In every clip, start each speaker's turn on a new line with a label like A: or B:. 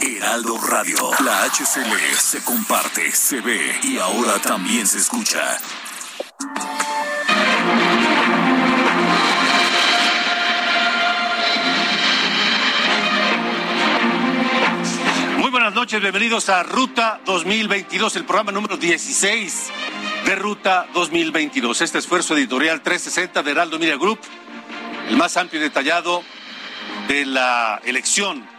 A: Heraldo Radio, la HCL se comparte, se ve y ahora también se escucha.
B: Muy buenas noches, bienvenidos a Ruta 2022, el programa número 16 de Ruta 2022. Este esfuerzo editorial 360 de Heraldo Media Group, el más amplio y detallado de la elección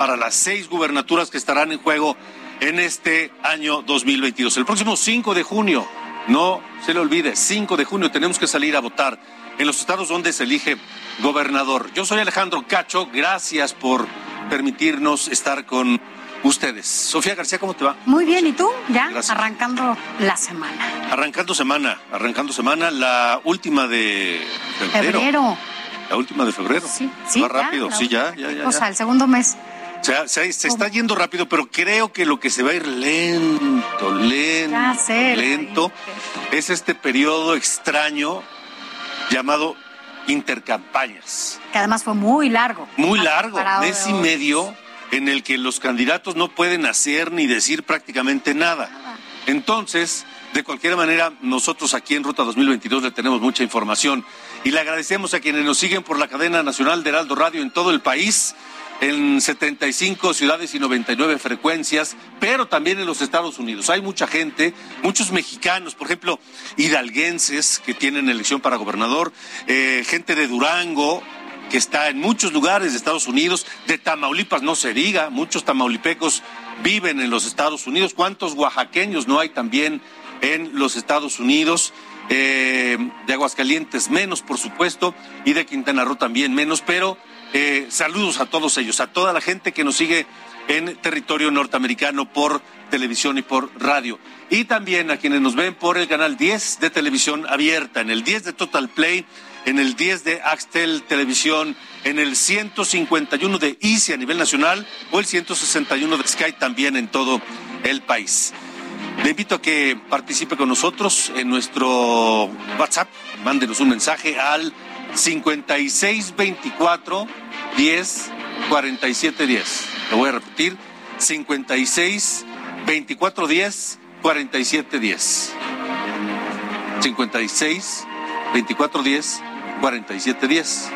B: para las seis gubernaturas que estarán en juego en este año 2022. El próximo 5 de junio, no se le olvide, 5 de junio tenemos que salir a votar en los estados donde se elige gobernador. Yo soy Alejandro Cacho, gracias por permitirnos estar con ustedes. Sofía García, ¿cómo te va?
C: Muy bien, ¿y tú? Ya
B: Gracias.
C: arrancando la semana.
B: Arrancando semana, arrancando semana, la última de febrero.
C: Febrero.
B: La última de febrero.
C: Sí, sí.
B: Va
C: ya,
B: rápido, sí, ya, ya, ya.
C: O sea, el segundo mes.
B: O sea, se, se está yendo rápido, pero creo que lo que se va a ir lento, lento,
C: sé,
B: lento, es este periodo extraño llamado intercampañas.
C: Que además fue muy largo.
B: Muy largo, mes y medio, en el que los candidatos no pueden hacer ni decir prácticamente nada. Entonces, de cualquier manera, nosotros aquí en Ruta 2022 le tenemos mucha información y le agradecemos a quienes nos siguen por la cadena nacional de Heraldo Radio en todo el país, en 75 ciudades y 99 frecuencias, pero también en los Estados Unidos. Hay mucha gente, muchos mexicanos, por ejemplo, hidalguenses que tienen elección para gobernador, eh, gente de Durango, que está en muchos lugares de Estados Unidos, de Tamaulipas no se diga, muchos tamaulipecos viven en los Estados Unidos, cuántos oaxaqueños no hay también en los Estados Unidos, Eh, de Aguascalientes menos, por supuesto, y de Quintana Roo también menos, pero eh, saludos a todos ellos, a toda la gente que nos sigue en territorio norteamericano por televisión y por radio. Y también a quienes nos ven por el canal 10 de televisión abierta, en el 10 de Total Play, en el 10 de Axtel Televisión, en el 151 de Easy a nivel nacional o el 161 de Sky también en todo el país. Le invito a que participe con nosotros en nuestro WhatsApp. Mándenos un mensaje al 5624 10 47 10. Lo voy a repetir: 56 24 10 47 10. 56 24 10 47 10.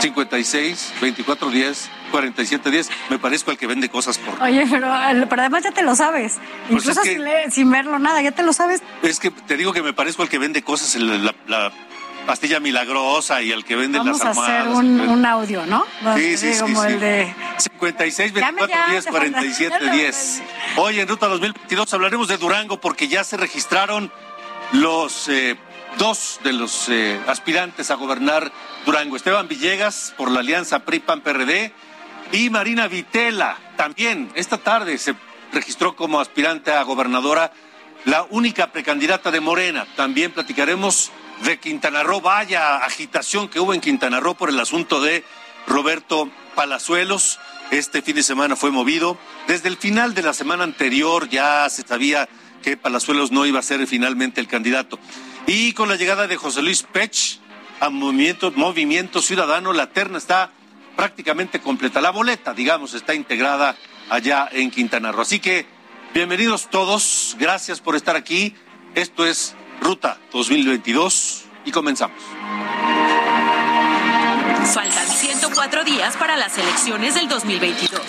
B: 56 24 10 47 10. Me parezco al que vende cosas por
C: Oye, pero, pero además ya te lo sabes.
B: Pues
C: Incluso
B: es que-
C: sin, leer- sin verlo nada, ya te lo sabes.
B: Es que te digo que me parezco al que vende cosas, el- la, la pastilla milagrosa y al que vende
C: Vamos
B: las
C: a
B: almohadas.
C: hacer un, un audio, ¿no?
B: Sí, sí, sí,
C: Como
B: sí.
C: el de...
B: 56
C: Llame
B: 24
C: ya,
B: 10
C: te falta-
B: 47
C: ya lo-
B: 10. Hoy en Ruta 2022 hablaremos de Durango porque ya se registraron los eh, dos de los eh, aspirantes a gobernar Durango. Esteban Villegas por la alianza PRI-PAN-PRD y Marina Vitela también esta tarde se registró como aspirante a gobernadora, la única precandidata de Morena. También platicaremos de Quintana Roo. Vaya agitación que hubo en Quintana Roo por el asunto de Roberto Palazuelos. Este fin de semana fue movido. Desde el final de la semana anterior ya se sabía que Palazuelos no iba a ser finalmente el candidato. Y con la llegada de José Luis Pech a Movimiento, Movimiento Ciudadano, la terna está prácticamente completa. La boleta, digamos, está integrada allá en Quintana Roo. Así que bienvenidos todos, gracias por estar aquí. Esto es Ruta 2022 y comenzamos.
D: Faltan 104 días para las elecciones del 2022.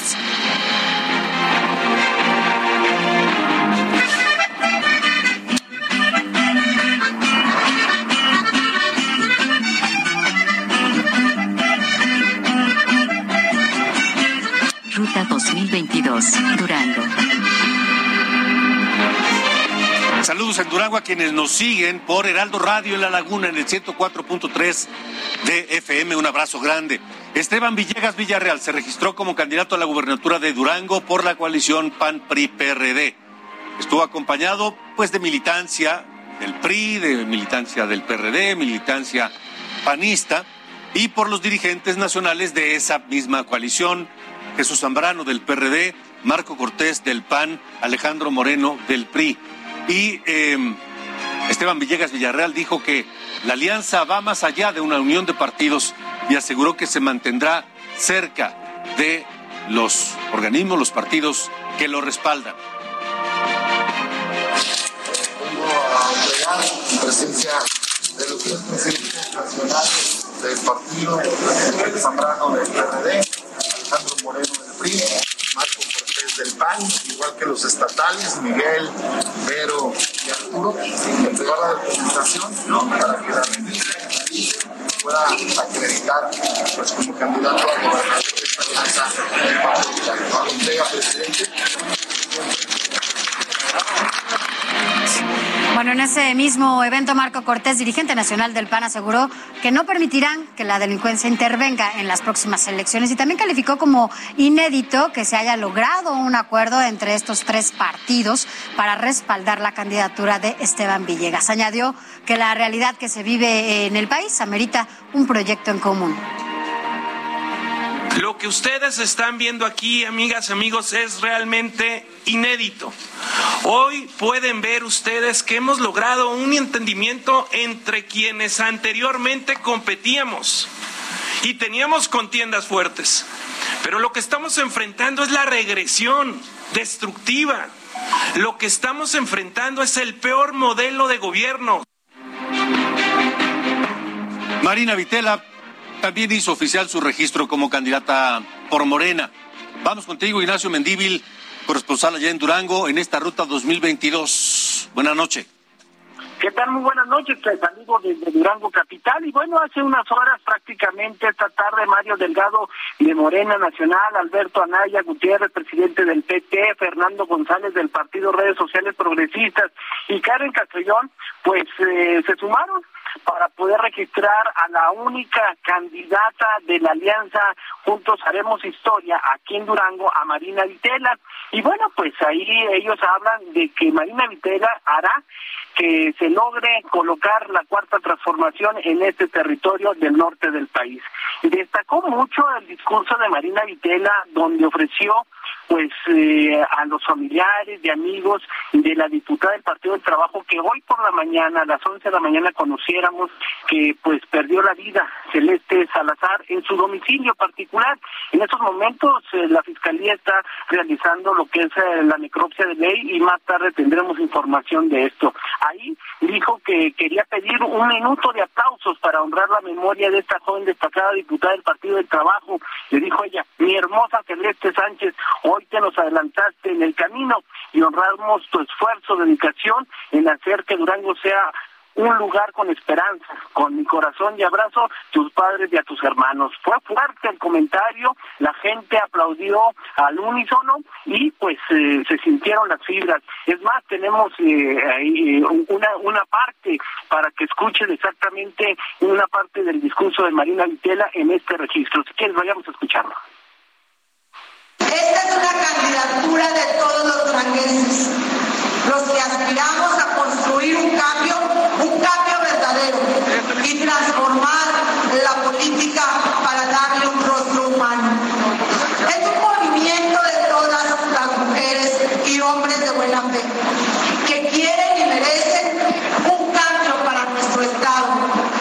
E: Ruta 2022, Durango.
B: Saludos en Durango a quienes nos siguen por Heraldo Radio en La Laguna en el 104.3 de FM. Un abrazo grande. Esteban Villegas Villarreal se registró como candidato a la gubernatura de Durango por la coalición PAN-PRI-PRD. Estuvo acompañado pues de militancia del PRI, de militancia del PRD, militancia panista y por los dirigentes nacionales de esa misma coalición, Jesús Zambrano del PRD, Marco Cortés del PAN, Alejandro Moreno del PRI. Y em, Esteban Villegas Villarreal dijo que la alianza va más allá de una unión de partidos y aseguró que se mantendrá cerca de los organismos, los partidos que lo respaldan.
F: en presencia de los tres presidentes nacionales del partido, el Zambrano del PRD, Alejandro Moreno del PRI, Marco Cortés del PAN, igual que los estatales, Miguel, Vero y Arturo, entregar la documentación para que la pueda acreditar pues, como candidato a gobernador de esta alianza del partido. Entrega, presidente.
C: Bueno, en ese mismo evento, Marco Cortés, dirigente nacional del PAN, aseguró que no permitirán que la delincuencia intervenga en las próximas elecciones y también calificó como inédito que se haya logrado un acuerdo entre estos tres partidos para respaldar la candidatura de Esteban Villegas. Añadió que la realidad que se vive en el país amerita un proyecto en común.
G: Lo que ustedes están viendo aquí, amigas, amigos, es realmente inédito. Hoy pueden ver ustedes que hemos logrado un entendimiento entre quienes anteriormente competíamos y teníamos contiendas fuertes. Pero lo que estamos enfrentando es la regresión destructiva. Lo que estamos enfrentando es el peor modelo de gobierno.
B: Marina Vitela también hizo oficial su registro como candidata por Morena. Vamos contigo, Ignacio Mendíbil, corresponsal allá en Durango, en esta ruta 2022. Buenas noches.
H: ¿Qué tal? Muy buenas noches, saludo desde Durango Capital. Y bueno, hace unas horas prácticamente esta tarde Mario Delgado de Morena Nacional, Alberto Anaya Gutiérrez, presidente del PT, Fernando González del Partido Redes Sociales Progresistas y Karen Castellón, pues eh, se sumaron para poder registrar a la única candidata de la alianza Juntos Haremos Historia aquí en Durango, a Marina Vitela. Y bueno, pues ahí ellos hablan de que Marina Vitela hará que se logre colocar la cuarta transformación en este territorio del norte del país. Destacó mucho el discurso de Marina Vitela, donde ofreció pues eh, a los familiares y amigos de la diputada del Partido del Trabajo que hoy por la mañana, a las 11 de la mañana, conociéramos que pues perdió la vida Celeste Salazar en su domicilio particular. En estos momentos eh, la Fiscalía está realizando lo que es eh, la necropsia de ley y más tarde tendremos información de esto. Ahí dijo que quería pedir un minuto de aplausos para honrar la memoria de esta joven destacada diputada del Partido del Trabajo. Le dijo ella, mi hermosa Celeste Sánchez, hoy te nos adelantaste en el camino y honramos tu esfuerzo, dedicación en hacer que Durango sea un lugar con esperanza, con mi corazón y abrazo tus padres y a tus hermanos. Fue fuerte el comentario, la gente aplaudió al unísono y pues eh, se sintieron las fibras. Es más, tenemos eh, ahí una, una parte para que escuchen exactamente una parte del discurso de Marina Vitela en este registro. Si quieres, vayamos a escucharlo.
I: Esta es una candidatura de todos los duranguenses, los que aspiramos a construir un cambio, un cambio verdadero y transformar la política para darle un rostro humano. Es un movimiento de todas las mujeres y hombres de buena fe que quieren y merecen un cambio para nuestro Estado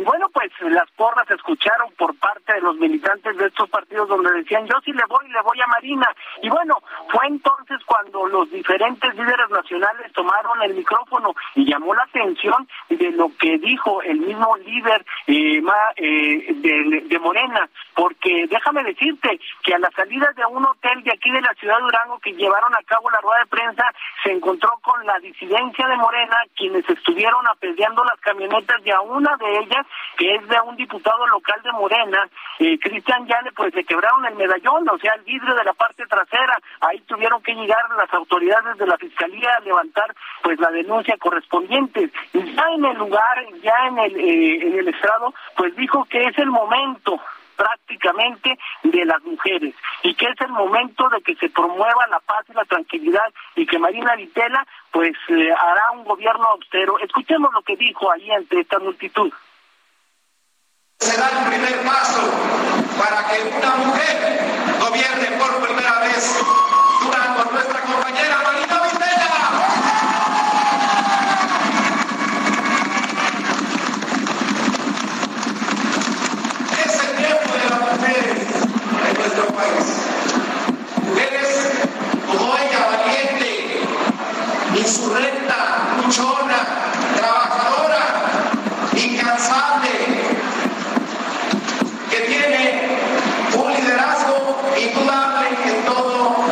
H: bueno, pues las porras se escucharon por parte de los militantes de estos partidos donde decían yo sí le voy, le voy a Marina. Y bueno, fue entonces cuando los diferentes líderes nacionales tomaron el micrófono y llamó la atención de lo que dijo el mismo líder eh, eh, de, de Morena, porque déjame decirte que a la salida de un hotel de aquí de la ciudad de Durango que llevaron a cabo la rueda de prensa, se encontró con la disidencia de Morena, quienes estuvieron apedreando las camionetas de a una de ellas que es de un diputado local de Morena, eh, Cristian Yane, pues le quebraron el medallón, o sea, el vidrio de la parte trasera. Ahí tuvieron que llegar las autoridades de la fiscalía a levantar pues la denuncia correspondiente. Y ya en el lugar, ya en el, eh, en el estrado, pues dijo que es el momento prácticamente de las mujeres y que es el momento de que se promueva la paz y la tranquilidad y que Marina Vitela pues eh, hará un gobierno austero. Escuchemos lo que dijo ahí ante esta multitud.
J: Se da el primer paso para que una mujer gobierne por primera vez. Durante nuestra compañera Marina insurrecta, luchona, trabajadora, incansable, que tiene un liderazgo indudable en todo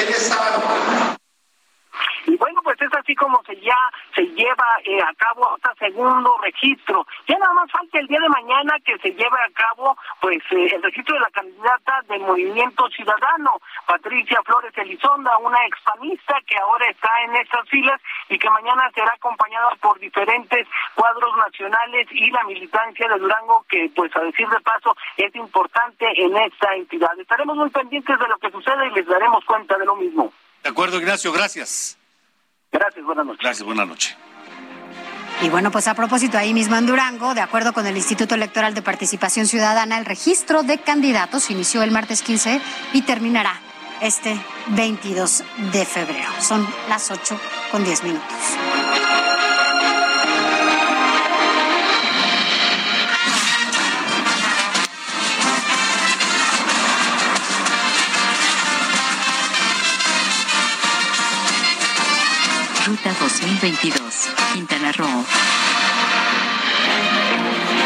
J: el Estado.
H: Y bueno, pues es así como se ya se lleva eh, a cabo este segundo registro. Ya nada más falta el día de mañana que se lleve a cabo pues eh, el registro de la candidata del Movimiento Ciudadano, Patricia Flores Elizonda, una expanista que ahora está en estas filas y que mañana será acompañada por diferentes cuadros nacionales y la militancia de Durango que pues a decir de paso es importante en esta entidad. Estaremos muy pendientes de lo que sucede y les daremos cuenta de lo mismo.
B: De acuerdo, Ignacio, gracias.
H: Gracias, buenas noches.
B: Gracias, buenas noches.
C: Y bueno, pues a propósito, ahí mismo en Durango, de acuerdo con el Instituto Electoral de Participación Ciudadana, el registro de candidatos inició el martes 15 y terminará este 22 de febrero. Son las 8 con 10 minutos.
E: Ruta 2022, Quintana Roo.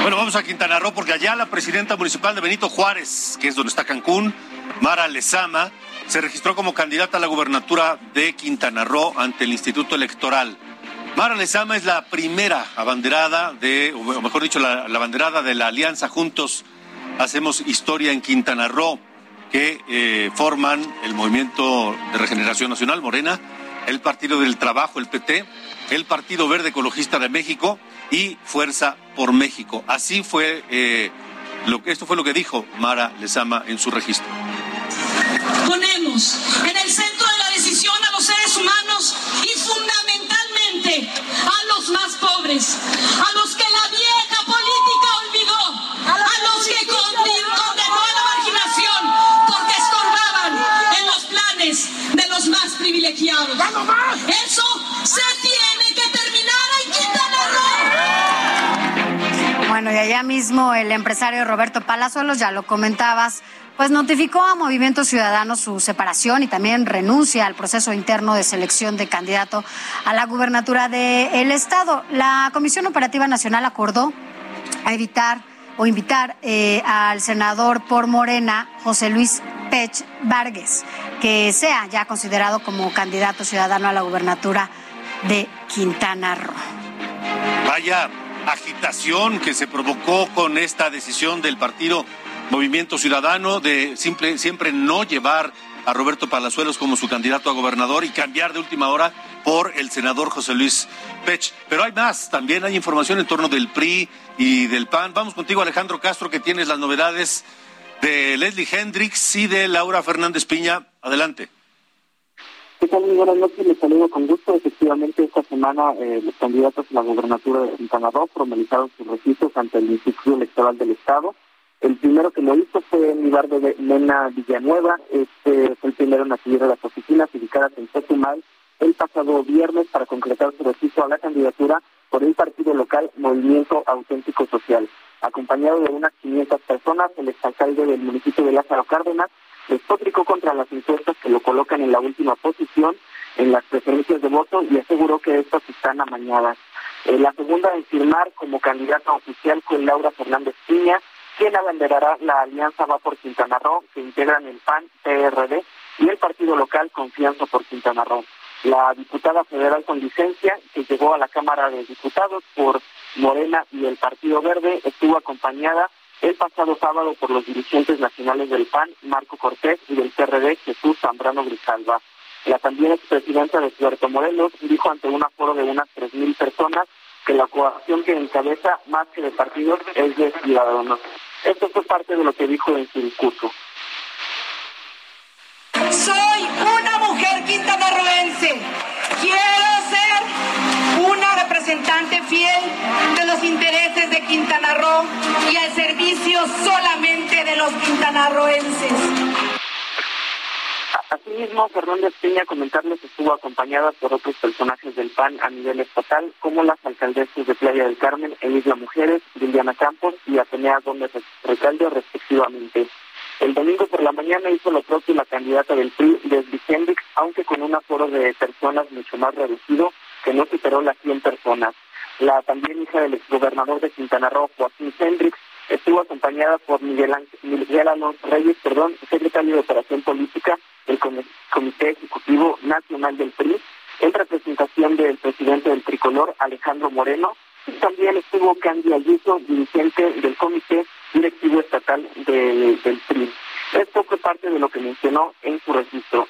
B: Bueno, vamos a Quintana Roo porque allá la presidenta municipal de Benito Juárez, que es donde está Cancún, Mara Lezama, se registró como candidata a la gubernatura de Quintana Roo ante el Instituto Electoral. Mara Lezama es la primera abanderada de, o mejor dicho, la, la abanderada de la Alianza Juntos Hacemos Historia en Quintana Roo, que eh, forman el Movimiento de Regeneración Nacional, Morena, el Partido del Trabajo, el PT, el Partido Verde Ecologista de México y Fuerza por México. Así fue, eh, lo que, esto fue lo que dijo Mara Lezama en su registro.
K: Ponemos en el centro de la decisión a los seres humanos y fundamentalmente a los más pobres, a los que más privilegiados. Eso se tiene que terminar en Quintana Roo.
C: Bueno, y allá mismo el empresario Roberto Palazuelos, ya lo comentabas, pues notificó a Movimiento Ciudadano su separación y también renuncia al proceso interno de selección de candidato a la gubernatura del Estado. La Comisión Operativa Nacional acordó a evitar o invitar eh, al senador por Morena, José Luis Pech Vargas, que sea ya considerado como candidato ciudadano a la gubernatura de Quintana Roo.
B: Vaya agitación que se provocó con esta decisión del partido Movimiento Ciudadano de siempre no llevar a Roberto Palazuelos como su candidato a gobernador y cambiar de última hora por el senador José Luis Pech. Pero hay más, también hay información en torno del PRI y del PAN. Vamos contigo, Alejandro Castro, que tienes las novedades de Leslie Hendricks y de Laura Fernández Piña. Adelante.
L: ¿Qué tal? Muy buenas noches, les saludo con gusto. Efectivamente, esta semana eh, los candidatos a la gubernatura de Quintana Roo formalizaron sus registros ante el Instituto Electoral del Estado. El primero que lo hizo fue en lugar de Mena Villanueva. Este fue el primero en acudir a las oficinas ubicadas en Chetumal el pasado viernes para concretar su registro a la candidatura por el partido local Movimiento Auténtico Social. Acompañado de unas 500 personas, el exalcalde del municipio de Lázaro Cárdenas despotricó contra las encuestas que lo colocan en la última posición en las preferencias de voto y aseguró que estas están amañadas. Eh, la segunda en firmar como candidata oficial fue Laura Fernández Piña, quien abanderará la alianza Va por Quintana Roo, que integran el PAN, PRD y el partido local Confianza por Quintana Roo. La diputada federal con licencia, que llegó a la Cámara de Diputados por Morena y el Partido Verde, estuvo acompañada el pasado sábado por los dirigentes nacionales del PAN, Marco Cortés, y del PRD, Jesús Zambrano Grijalva. La también expresidenta de Puerto Morelos dijo ante un aforo de unas 3.000 personas que la coalición que encabeza, más que de partidos, es de ciudadanos. Esto fue parte de lo que dijo en su discurso.
K: Soy una mujer quintanarroense. Quiero ser una representante fiel de los intereses de Quintana Roo y al servicio solamente de los quintanarroenses.
L: Asimismo, Fernández Peña comentarles estuvo acompañada por otros personajes del PAN a nivel estatal, como las alcaldesas de Playa del Carmen e Isla Mujeres, Liliana Campos y Atenea Gómez Recalde, respectivamente. El domingo por la mañana hizo lo propio la candidata del PRI, Leslie Hendrix, aunque con un aforo de personas mucho más reducido, que no superó las 100 personas. La también hija del exgobernador de Quintana Roo, Joaquín Hendrix, estuvo acompañada por Miguel, Alonso Reyes, perdón, secretario de Operación Política del Comité Ejecutivo Nacional del PRI, en representación del presidente del tricolor, Alejandro Moreno, y también estuvo Candy Ayuso, dirigente del Comité Directivo Estatal del PRI. Esto fue parte de lo que mencionó en su registro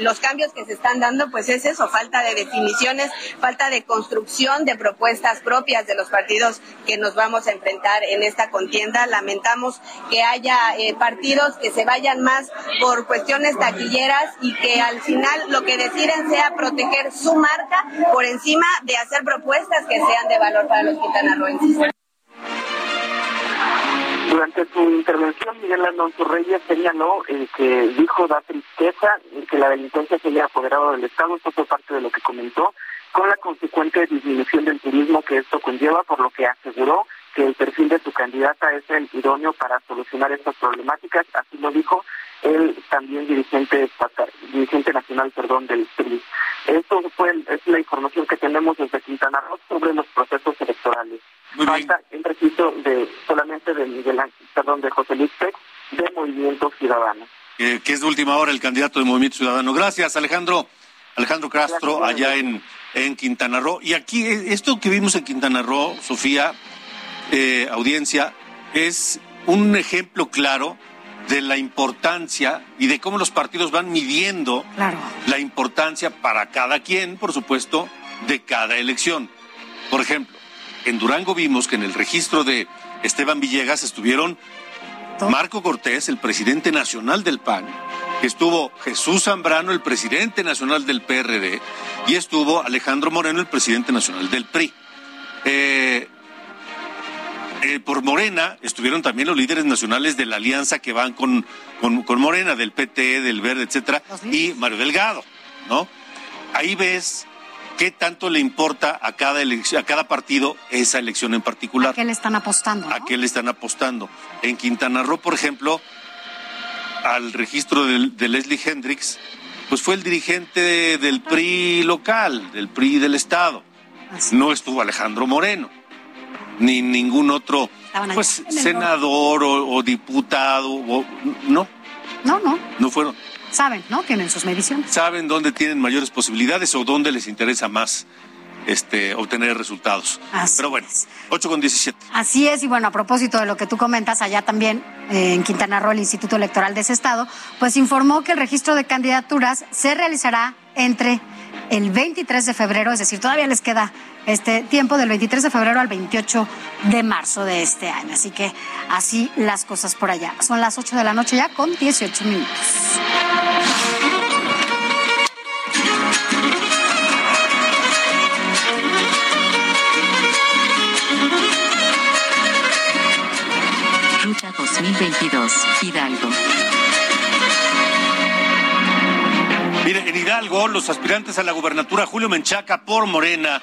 M: los cambios que se están dando, pues es eso, falta de definiciones, falta de construcción de propuestas propias de los partidos que nos vamos a enfrentar en esta contienda. Lamentamos que haya eh, partidos que se vayan más por cuestiones taquilleras y que al final lo que deciden sea proteger su marca por encima de hacer propuestas que sean de valor para los quintanarroenses.
L: Durante su intervención, Miguel Alonso Reyes señaló eh, que dijo da tristeza que la delincuencia se haya apoderado del Estado. Esto fue parte de lo que comentó, con la consecuente disminución del turismo que esto conlleva, por lo que aseguró que el perfil de su candidata es el idóneo para solucionar estas problemáticas. Así lo dijo el también dirigente dirigente nacional, perdón, del PRI. Esto fue es la información que tenemos desde Quintana Roo sobre los procesos electorales. Falta el registro de solamente de Miguel perdón, de José Luis Pérez, de Movimiento Ciudadano.
B: que es de última hora el candidato de Movimiento Ciudadano. Gracias, Alejandro. Alejandro Castro, allá en, en Quintana Roo. Y aquí, eh, esto que vimos en Quintana Roo, Sofía, eh, audiencia, es un ejemplo claro de la importancia y de cómo los partidos van midiendo la importancia para cada quien, por supuesto, de cada elección. Por ejemplo, en Durango vimos que en el registro de Esteban Villegas estuvieron Marco Cortés, el presidente nacional del PAN, estuvo Jesús Zambrano, el presidente nacional del PRD, y estuvo Alejandro Moreno, el presidente nacional del PRI. Eh, eh, por Morena estuvieron también los líderes nacionales de la alianza que van con, con, Morena, del PT, del Verde, etcétera, y Mario Delgado, ¿no? Ahí ves qué tanto le importa a cada elección, a cada partido esa elección en particular. ¿A
C: qué le están apostando?
B: ¿A qué le están apostando? En Quintana Roo, por ejemplo, al registro de, Leslie Hendrix, pues fue el dirigente del PRI local, del PRI del Estado. No estuvo Alejandro Moreno ni ningún otro pues senador o, diputado o, no
C: no no.
B: No fueron.
C: Saben no tienen sus mediciones.
B: Saben dónde tienen mayores posibilidades o dónde les interesa más este, obtener resultados. Pero bueno, 8 con 17.
C: Así es, y bueno, a propósito de lo que tú comentas, allá también eh, en Quintana Roo, el Instituto Electoral de ese estado, pues informó que el registro de candidaturas se realizará entre el 23 de febrero, es decir, todavía les queda este tiempo del 23 de febrero al 28 de marzo de este año. Así que así las cosas por allá. Son las 8 de la noche ya con 18 minutos.
E: Ruta 2022, Hidalgo.
B: Mire, en Hidalgo, los aspirantes a la gubernatura Julio Menchaca por Morena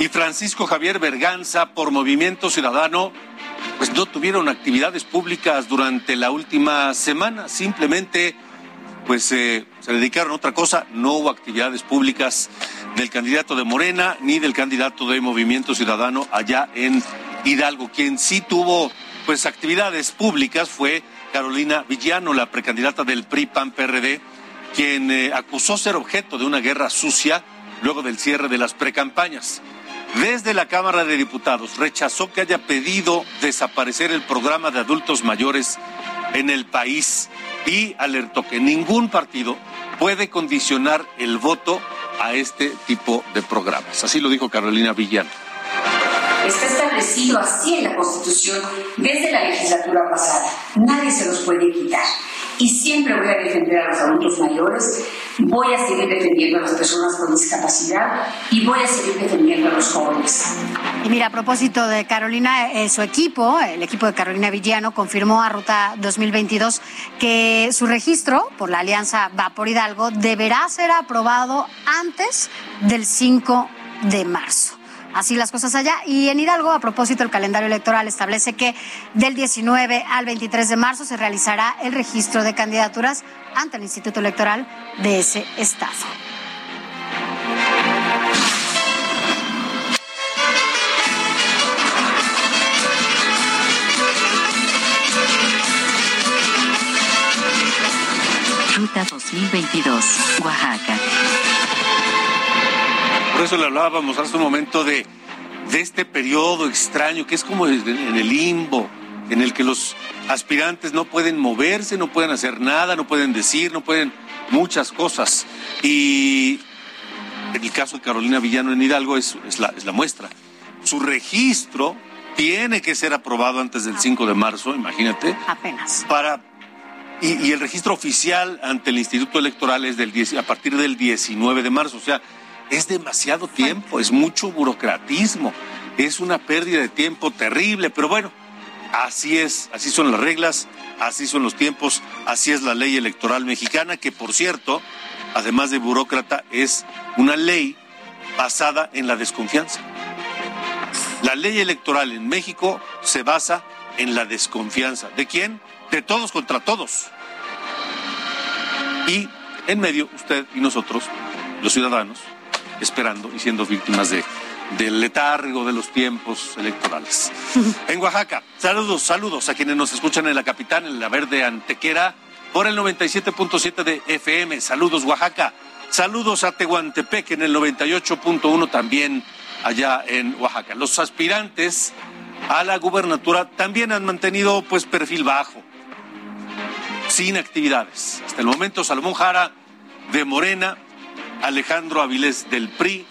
B: y Francisco Javier Berganza por Movimiento Ciudadano, pues no tuvieron actividades públicas durante la última semana, simplemente pues eh, se dedicaron a otra cosa, no hubo actividades públicas del candidato de Morena ni del candidato de Movimiento Ciudadano allá en Hidalgo. Quien sí tuvo pues actividades públicas fue Carolina Villano, la precandidata del PRI PAN PRD quien eh, acusó ser objeto de una guerra sucia luego del cierre de las precampañas. desde la Cámara de Diputados rechazó que haya pedido desaparecer el programa de adultos mayores en el país y alertó que ningún partido puede condicionar el voto a este tipo de programas. Así lo dijo Carolina Villano.
N: Está establecido así en la Constitución desde la legislatura pasada. Nadie se los puede quitar y siempre voy a defender a los adultos mayores, voy a seguir defendiendo a las personas con discapacidad y voy a seguir defendiendo a los jóvenes.
C: Y mira, a propósito de Carolina, eh, su equipo, el equipo de Carolina Villano, confirmó a Ruta 2022 que su registro por la Alianza Va por Hidalgo deberá ser aprobado antes del 5 de marzo. Así las cosas allá. Y en Hidalgo, a propósito, el calendario electoral establece que del 19 al 23 de marzo se realizará el registro de candidaturas ante el Instituto Electoral de ese estado.
E: Ruta 2022, Oaxaca.
B: Por eso le hablábamos hace un momento de, de este periodo extraño que es como en el limbo, en el que los aspirantes no pueden moverse, no pueden hacer nada, no pueden decir, no pueden muchas cosas. Y en el caso de Carolina Villano en Hidalgo es, es, la, es la muestra. Su registro tiene que ser aprobado antes del 5 de marzo, imagínate.
C: Apenas.
B: Para, y, y el registro oficial ante el Instituto Electoral es del 10, a partir del 19 de marzo. O sea, es demasiado tiempo, es mucho burocratismo, es una pérdida de tiempo terrible, pero bueno, así es, así son las reglas, así son los tiempos, así es la ley electoral mexicana, que por cierto, además de burócrata, es una ley basada en la desconfianza. La ley electoral en México se basa en la desconfianza. ¿De quién? De todos contra todos. Y en medio, usted y nosotros, los ciudadanos, esperando y siendo víctimas de, del letargo de los tiempos electorales. En Oaxaca, saludos, saludos a quienes nos escuchan en la capital, en la verde Antequera, por el 97.7 de FM. Saludos, Oaxaca. Saludos a Tehuantepec en el 98.1 también allá en Oaxaca. Los aspirantes a la gubernatura también han mantenido pues perfil bajo, sin actividades. Hasta el momento Salomón Jara de Morena Alejandro Avilés del PRI,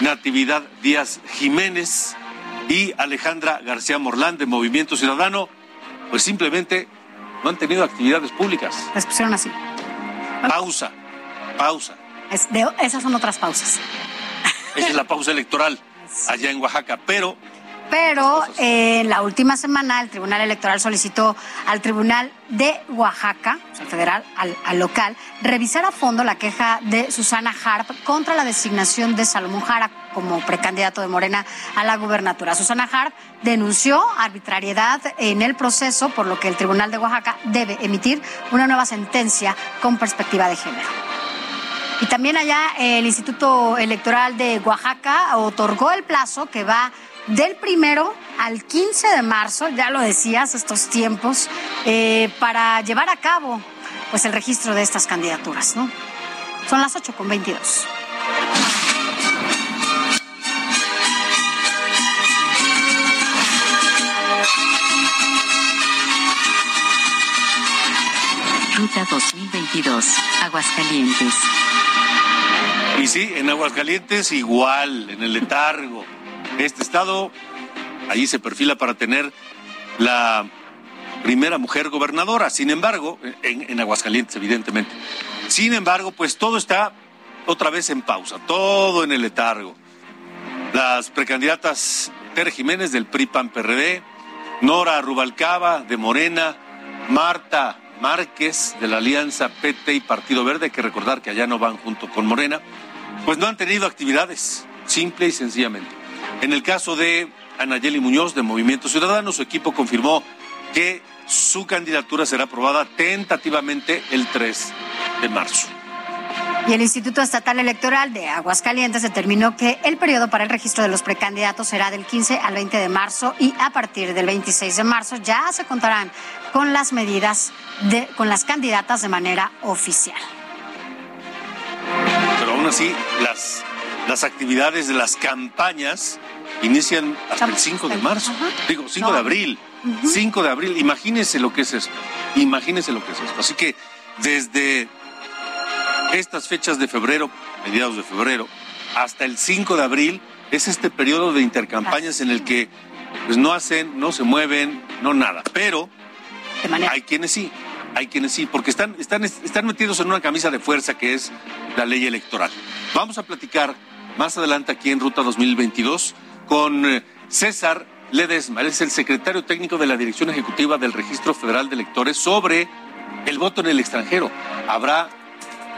B: Natividad Díaz Jiménez y Alejandra García Morlán de Movimiento Ciudadano, pues simplemente no han tenido actividades públicas.
C: Les pusieron así.
B: Pausa, pausa.
C: Es de- esas son otras pausas.
B: Esa es la pausa electoral allá en Oaxaca, pero
C: Pero eh, en la última semana el Tribunal Electoral solicitó al Tribunal de Oaxaca, o sea, federal, al, al local, revisar a fondo la queja de Susana Harp contra la designación de Salomón Jara como precandidato de Morena a la gubernatura. Susana Harp denunció arbitrariedad en el proceso, por lo que el Tribunal de Oaxaca debe emitir una nueva sentencia con perspectiva de género. Y también allá el Instituto Electoral de Oaxaca otorgó el plazo que va del primero al 15 de marzo, ya lo decías, estos tiempos, eh, para llevar a cabo pues el registro de estas candidaturas, ¿no? Son las 8 con 22.
E: Ruta 2022, Aguascalientes.
B: Y sí, en Aguascalientes igual, en el letargo. Este estado, allí se perfila para tener la primera mujer gobernadora. Sin embargo, en, en Aguascalientes, evidentemente. Sin embargo, pues todo está otra vez en pausa, todo en el letargo. Las precandidatas Tere Jiménez del PRI PAN PRD, Nora Rubalcaba de Morena, Marta Márquez de la Alianza PT y Partido Verde, hay que recordar que allá no van junto con Morena, pues no han tenido actividades, simple y sencillamente. En el caso de Anayeli Muñoz de Movimiento Ciudadano, su equipo confirmó que su candidatura será aprobada tentativamente el 3 de marzo.
C: Y el Instituto Estatal Electoral de Aguascalientes determinó que el periodo para el registro de los precandidatos será del 15 al 20 de marzo y a partir del 26 de marzo ya se contarán con las medidas de, con las candidatas de manera oficial.
B: Pero aún así, las, las actividades de las campañas inician hasta el 5 de marzo. Digo, 5 de abril. 5 de abril. Imagínense lo que es esto. Imagínense lo que es esto. Así que desde estas fechas de febrero, mediados de febrero, hasta el 5 de abril, es este periodo de intercampañas en el que pues, no hacen, no se mueven, no nada. Pero hay quienes sí, hay quienes sí, porque están, están, están metidos en una camisa de fuerza que es la ley electoral. Vamos a platicar más adelante aquí en Ruta 2022 con eh, César Ledesma, él es el secretario técnico de la Dirección Ejecutiva del Registro Federal de Electores sobre el voto en el extranjero. Habrá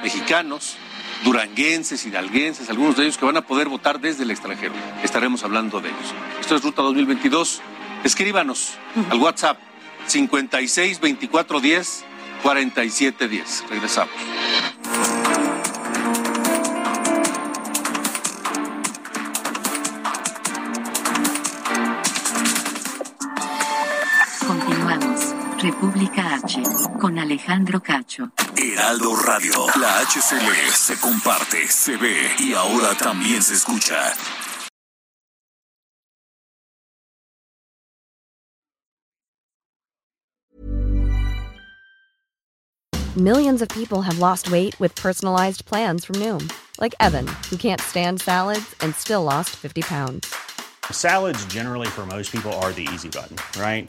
B: mexicanos, duranguenses, hidalguenses, algunos de ellos que van a poder votar desde el extranjero. Estaremos hablando de ellos. Esto es Ruta 2022. Escríbanos al WhatsApp 56 24 10 47 10. Regresamos.
E: República H con Alejandro Cacho.
A: Heraldo Radio, la HCL se comparte, se ve y ahora también se escucha.
O: Millions of people have lost weight with personalized plans from Noom, like Evan, who can't stand salads and still lost 50 pounds.
P: Salads, generally, for most people, are the easy button, right?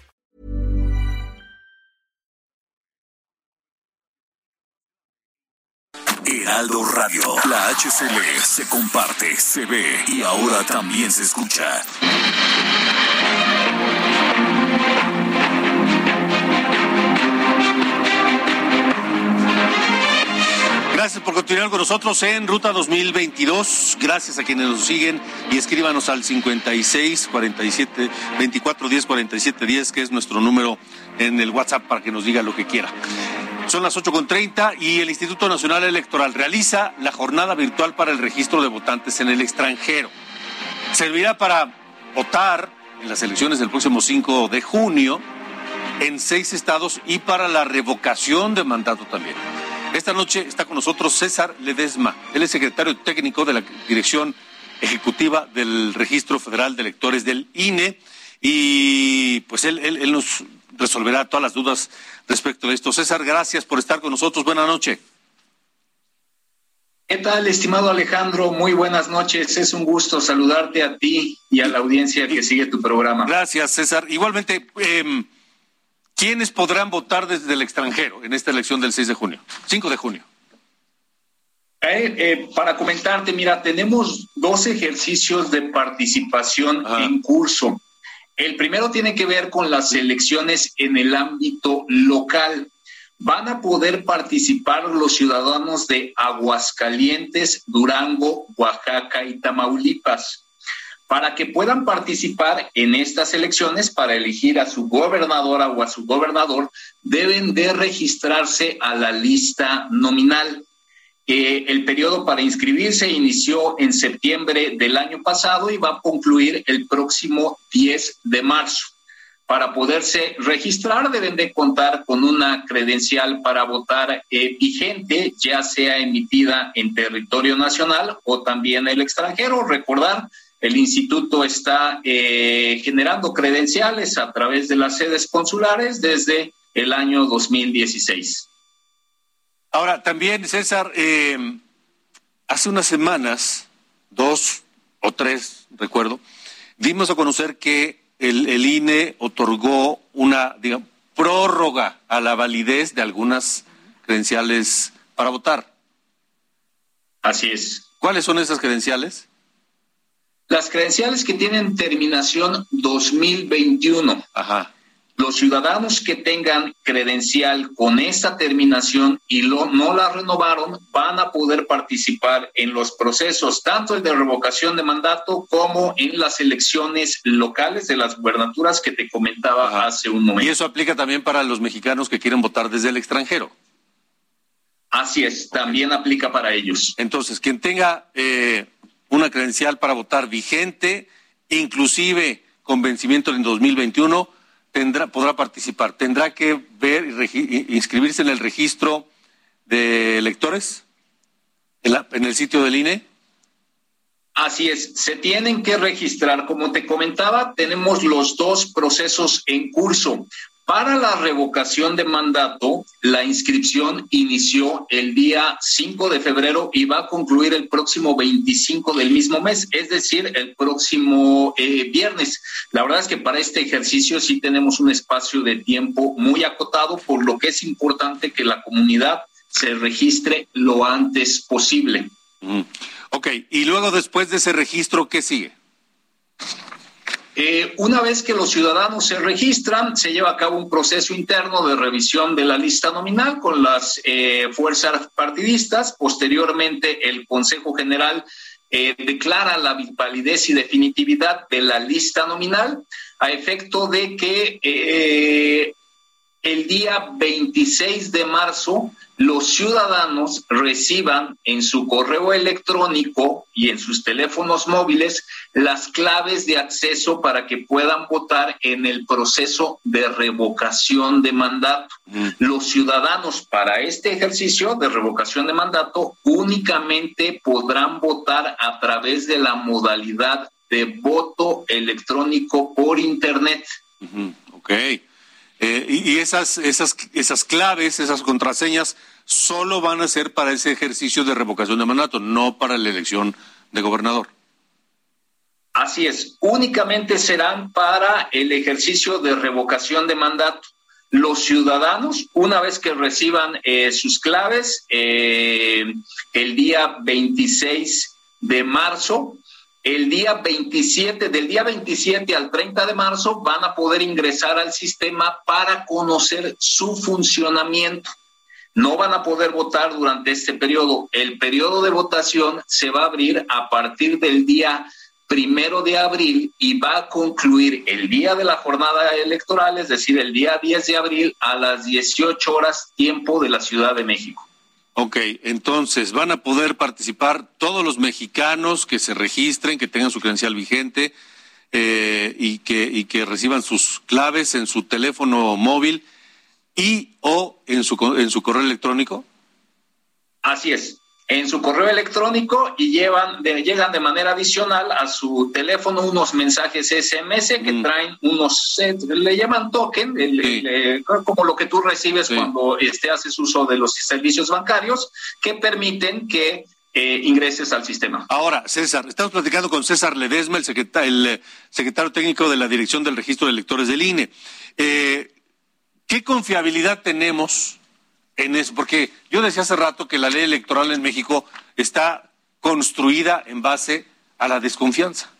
A: Heraldo Radio, la HCL se comparte, se ve y ahora también se escucha.
B: Gracias por continuar con nosotros en Ruta 2022. Gracias a quienes nos siguen y escríbanos al 56 47 24 10 47 10, que es nuestro número en el WhatsApp para que nos diga lo que quiera. Son las 8.30 y el Instituto Nacional Electoral realiza la jornada virtual para el registro de votantes en el extranjero. Servirá para votar en las elecciones del próximo 5 de junio en seis estados y para la revocación de mandato también. Esta noche está con nosotros César Ledesma. Él es secretario técnico de la Dirección Ejecutiva del Registro Federal de Electores del INE y pues él, él, él nos resolverá todas las dudas respecto de esto. César, gracias por estar con nosotros. Buenas noches.
Q: ¿Qué tal, estimado Alejandro? Muy buenas noches. Es un gusto saludarte a ti y a la audiencia que sigue tu programa.
B: Gracias, César. Igualmente, eh, ¿quiénes podrán votar desde el extranjero en esta elección del 6 de junio? 5 de junio.
Q: Eh, eh, para comentarte, mira, tenemos dos ejercicios de participación Ajá. en curso. El primero tiene que ver con las elecciones en el ámbito local. Van a poder participar los ciudadanos de Aguascalientes, Durango, Oaxaca y Tamaulipas. Para que puedan participar en estas elecciones para elegir a su gobernadora o a su gobernador, deben de registrarse a la lista nominal. Eh, el periodo para inscribirse inició en septiembre del año pasado y va a concluir el próximo 10 de marzo. Para poderse registrar deben de contar con una credencial para votar eh, vigente, ya sea emitida en territorio nacional o también el extranjero. Recordar, el instituto está eh, generando credenciales a través de las sedes consulares desde el año 2016.
B: Ahora, también, César, eh, hace unas semanas, dos o tres, recuerdo, dimos a conocer que el, el INE otorgó una, digamos, prórroga a la validez de algunas credenciales para votar.
Q: Así es.
B: ¿Cuáles son esas credenciales?
Q: Las credenciales que tienen terminación 2021.
B: Ajá.
Q: Los ciudadanos que tengan credencial con esta terminación y lo, no la renovaron van a poder participar en los procesos, tanto el de revocación de mandato como en las elecciones locales de las gubernaturas que te comentaba Ajá. hace un momento.
B: Y eso aplica también para los mexicanos que quieren votar desde el extranjero.
Q: Así es, también aplica para ellos.
B: Entonces, quien tenga eh, una credencial para votar vigente, inclusive con vencimiento en 2021, tendrá, podrá participar. Tendrá que ver y inscribirse en el registro de electores en, en el sitio del INE.
Q: Así es, se tienen que registrar. Como te comentaba, tenemos los dos procesos en curso. Para la revocación de mandato, la inscripción inició el día 5 de febrero y va a concluir el próximo 25 del mismo mes, es decir, el próximo eh, viernes. La verdad es que para este ejercicio sí tenemos un espacio de tiempo muy acotado, por lo que es importante que la comunidad se registre lo antes posible.
B: Mm. Ok, y luego después de ese registro, ¿qué sigue?
Q: Eh, una vez que los ciudadanos se registran, se lleva a cabo un proceso interno de revisión de la lista nominal con las eh, fuerzas partidistas. Posteriormente, el Consejo General eh, declara la validez y definitividad de la lista nominal a efecto de que el día 26 de marzo los ciudadanos reciban en su correo electrónico y en sus teléfonos móviles las claves de acceso para que puedan votar en el proceso de revocación de mandato. Mm. Los ciudadanos para este ejercicio de revocación de mandato únicamente podrán votar a través de la modalidad de voto electrónico por Internet.
B: Ok. Eh, y, esas, esas, esas claves, esas contraseñas, solo van a ser para ese ejercicio de revocación de mandato, no para la elección de gobernador.
Q: Así es, únicamente serán para el ejercicio de revocación de mandato. Los ciudadanos, una vez que reciban eh, sus claves, eh, el día 26 de marzo, el día 27, del día 27 al 30 de marzo, van a poder ingresar al sistema para conocer su funcionamiento. No van a poder votar durante este periodo. El periodo de votación se va a abrir a partir del día primero de abril y va a concluir el día de la jornada electoral, es decir, el día 10 de abril a las 18 horas tiempo de la Ciudad de México.
B: Ok, entonces van a poder participar todos los mexicanos que se registren, que tengan su credencial vigente eh, y, que, y que reciban sus claves en su teléfono móvil y o en su, en su correo electrónico.
Q: Así es en su correo electrónico y llevan llegan de manera adicional a su teléfono unos mensajes SMS que mm. traen unos, le llaman token, como lo que tú recibes cuando este, haces uso de los servicios bancarios, que permiten que eh, ingreses al sistema.
B: Ahora, César, estamos platicando con César Ledesma, el, el eh, secretario técnico de la Dirección del Registro de Electores del INE. Eh, ¿Qué confiabilidad tenemos? En eso, porque yo decía hace rato que la ley electoral en México está construida en base a la desconfianza,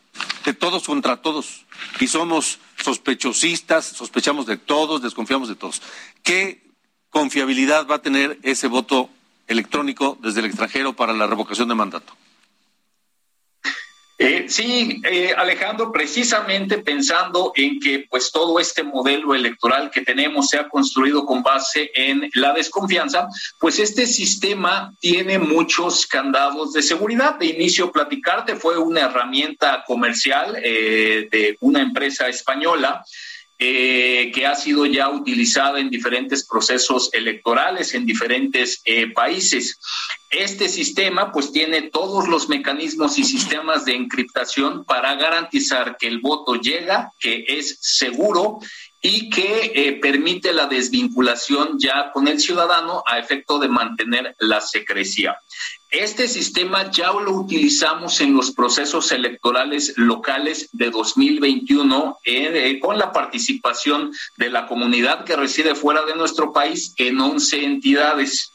B: de todos contra todos, y somos sospechosistas, sospechamos de todos, desconfiamos de todos. ¿Qué confiabilidad va a tener ese voto electrónico desde el extranjero para la revocación de mandato?
Q: Eh, sí, eh, Alejandro, precisamente pensando en que pues todo este modelo electoral que tenemos se ha construido con base en la desconfianza, pues este sistema tiene muchos candados de seguridad. De inicio, platicarte fue una herramienta comercial eh, de una empresa española eh, que ha sido ya utilizada en diferentes procesos electorales en diferentes eh, países. Este sistema pues tiene todos los mecanismos y sistemas de encriptación para garantizar que el voto llega, que es seguro y que eh, permite la desvinculación ya con el ciudadano a efecto de mantener la secrecía. Este sistema ya lo utilizamos en los procesos electorales locales de 2021 eh, con la participación de la comunidad que reside fuera de nuestro país en 11 entidades.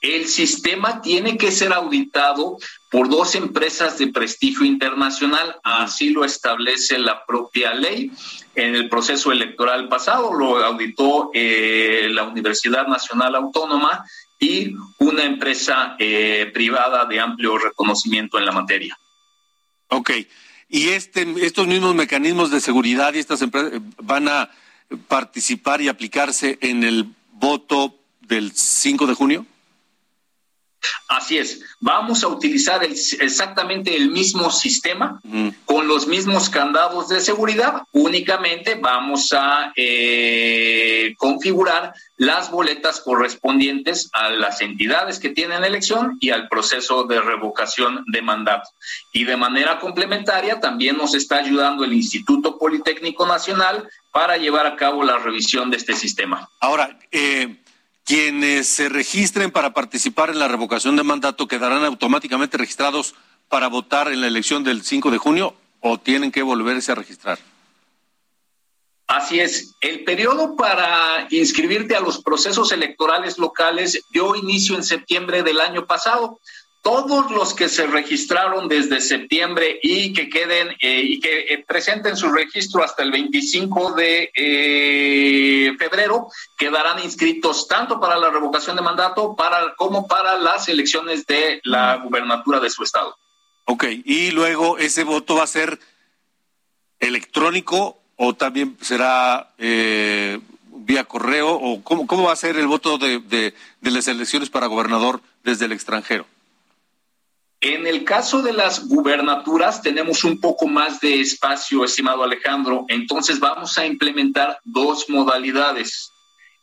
Q: El sistema tiene que ser auditado por dos empresas de prestigio internacional, así lo establece la propia ley. En el proceso electoral pasado lo auditó eh, la Universidad Nacional Autónoma y una empresa eh, privada de amplio reconocimiento en la materia.
B: Ok. ¿Y este, estos mismos mecanismos de seguridad y estas empresas van a participar y aplicarse en el voto del 5 de junio?
Q: Así es, vamos a utilizar exactamente el mismo sistema con los mismos candados de seguridad, únicamente vamos a eh, configurar las boletas correspondientes a las entidades que tienen elección y al proceso de revocación de mandato. Y de manera complementaria también nos está ayudando el Instituto Politécnico Nacional para llevar a cabo la revisión de este sistema.
B: Ahora, eh quienes se registren para participar en la revocación de mandato quedarán automáticamente registrados para votar en la elección del 5 de junio o tienen que volverse a registrar.
Q: Así es, el periodo para inscribirte a los procesos electorales locales dio inicio en septiembre del año pasado todos los que se registraron desde septiembre y que queden eh, y que eh, presenten su registro hasta el 25 de eh, febrero quedarán inscritos tanto para la revocación de mandato para, como para las elecciones de la gubernatura de su estado.
B: Ok, y luego ese voto va a ser electrónico o también será vía correo o cómo, cómo va a ser el voto de, de las elecciones para gobernador desde el extranjero.
Q: En el caso de las gubernaturas tenemos un poco más de espacio, estimado Alejandro, entonces vamos a implementar dos modalidades.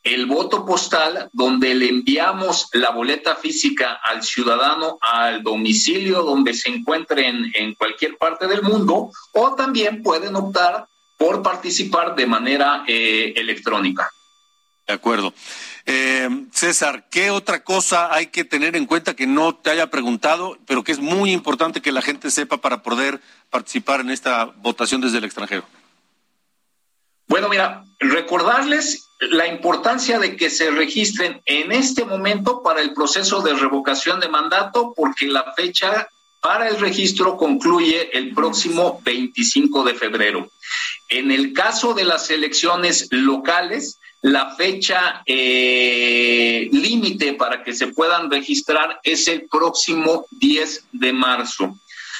Q: El voto postal, donde le enviamos la boleta física al ciudadano al domicilio donde se encuentre en, cualquier parte del mundo, o también pueden optar por participar de manera eh, electrónica.
B: De acuerdo. Eh, César, ¿qué otra cosa hay que tener en cuenta que no te haya preguntado, pero que es muy importante que la gente sepa para poder participar en esta votación desde el extranjero?
Q: Bueno, mira, recordarles la importancia de que se registren en este momento para el proceso de revocación de mandato, porque la fecha para el registro concluye el próximo 25 de febrero. En el caso de las elecciones locales, la fecha eh, límite para que se puedan registrar es el próximo 10 de marzo.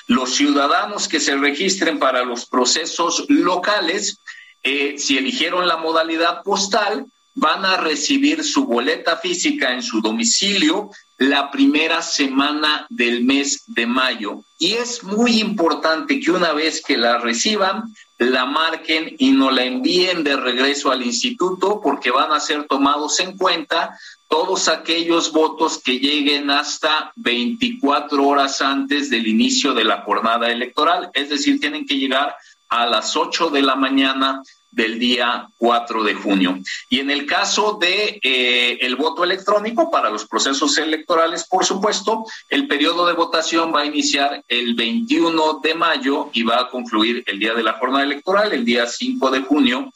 Q: Los ciudadanos que se registren para los procesos locales, eh, si eligieron la modalidad postal, van a recibir su boleta física en su domicilio la primera semana del mes de mayo. Y es muy importante que una vez que la reciban, la marquen y no la envíen de regreso al instituto porque van a ser tomados en cuenta todos aquellos votos que lleguen hasta 24 horas antes del inicio de la jornada electoral. Es decir, tienen que llegar a las 8 de la mañana del día 4 de junio. Y en el caso de eh, el voto electrónico para los procesos electorales, por supuesto, el periodo de votación va a iniciar el 21 de mayo y va a concluir el día de la jornada electoral, el día 5 de junio,